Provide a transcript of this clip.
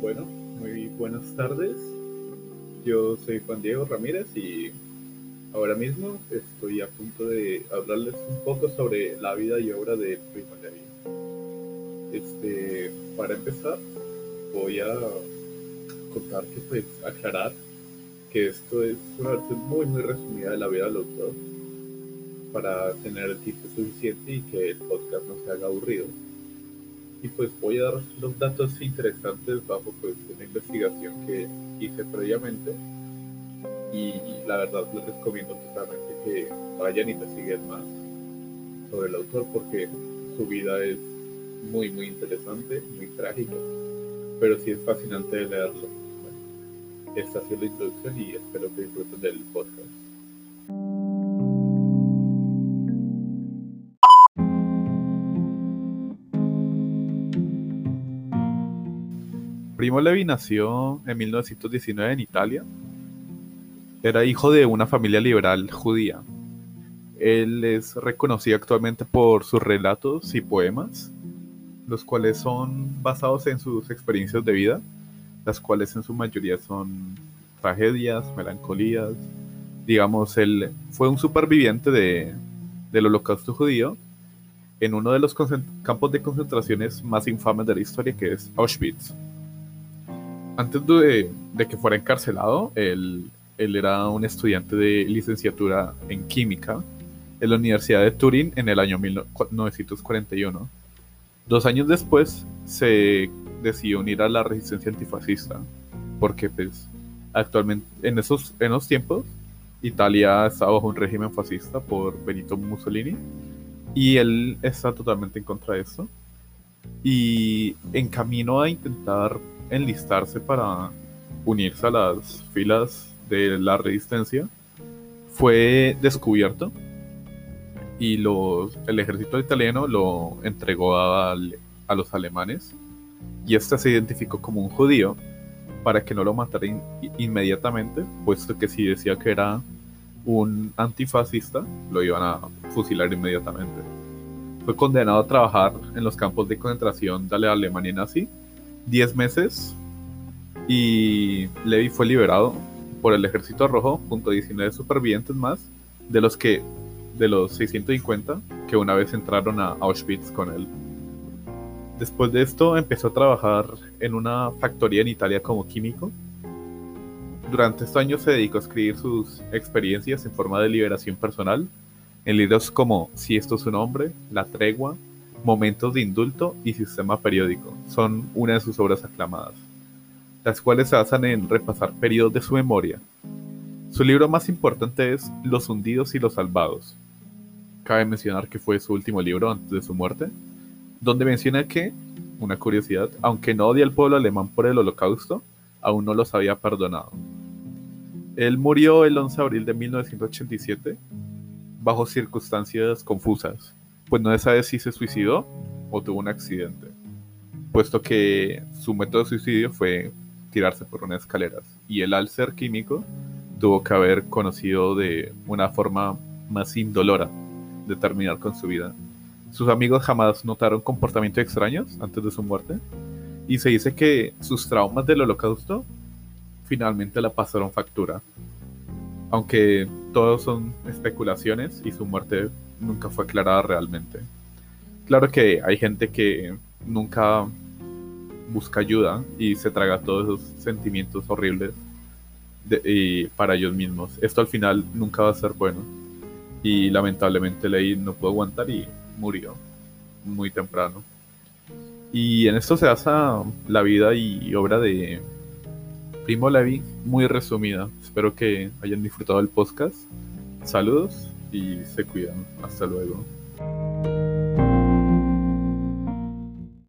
Bueno, muy buenas tardes. Yo soy Juan Diego Ramírez y ahora mismo estoy a punto de hablarles un poco sobre la vida y obra de Primo Levi. Este, para empezar, voy a contar que pues aclarar que esto es una versión muy muy resumida de la vida del autor para tener el tiempo suficiente y que el podcast no se haga aburrido y pues voy a dar los datos interesantes bajo pues una investigación que hice previamente y la verdad les recomiendo totalmente que vayan y investiguen más sobre el autor porque su vida es muy muy interesante, muy trágica, pero sí es fascinante leerlo. esta ha sido la introducción y espero que disfruten del podcast. Primo Levi nació en 1919 en Italia. Era hijo de una familia liberal judía. Él es reconocido actualmente por sus relatos y poemas, los cuales son basados en sus experiencias de vida, las cuales en su mayoría son tragedias, melancolías. Digamos, él fue un superviviente de, del holocausto judío en uno de los campos de concentraciones más infames de la historia, que es Auschwitz antes de, que fuera encarcelado, él, era un estudiante de licenciatura en química en la Universidad de Turín en el año 1941. Dos años después se decidió unir a la resistencia antifascista, porque pues actualmente en esos, en esos tiempos Italia estaba bajo un régimen fascista por Benito Mussolini y él está totalmente en contra de eso. Y en camino a intentar enlistarse para unirse a las filas de la resistencia, fue descubierto y los, el ejército italiano lo entregó a, a los alemanes y este se identificó como un judío para que no lo mataran inmediatamente, puesto que si decía que era un antifascista, lo iban a fusilar inmediatamente. Fue condenado a trabajar en los campos de concentración de la Alemania nazi 10 meses y Levi fue liberado por el Ejército Rojo junto a 19 supervivientes más, de los que de los 650 que una vez entraron a Auschwitz con él. Después de esto empezó a trabajar en una factoría en Italia como químico. Durante estos años se dedicó a escribir sus experiencias en forma de liberación personal en libros como Si esto es un hombre, La tregua, Momentos de indulto y Sistema periódico. Son una de sus obras aclamadas, las cuales se basan en repasar periodos de su memoria. Su libro más importante es Los hundidos y los salvados. Cabe mencionar que fue su último libro antes de su muerte, donde menciona que, una curiosidad, aunque no odia al pueblo alemán por el holocausto, aún no los había perdonado. Él murió el 11 de abril de 1987 bajo circunstancias confusas, pues no se sabe si se suicidó o tuvo un accidente, puesto que su método de suicidio fue tirarse por unas escaleras y él al químico tuvo que haber conocido de una forma más indolora de terminar con su vida. Sus amigos jamás notaron comportamientos extraños antes de su muerte y se dice que sus traumas del holocausto finalmente la pasaron factura. Aunque todos son especulaciones y su muerte nunca fue aclarada realmente. Claro que hay gente que nunca busca ayuda y se traga todos esos sentimientos horribles y para ellos mismos. Esto al final nunca va a ser bueno. Y lamentablemente Levi no pudo aguantar y murió muy temprano. Y en esto se basa la vida y obra de primo Levi, muy resumida. Espero que hayan disfrutado el podcast. Saludos y se cuidan. Hasta luego.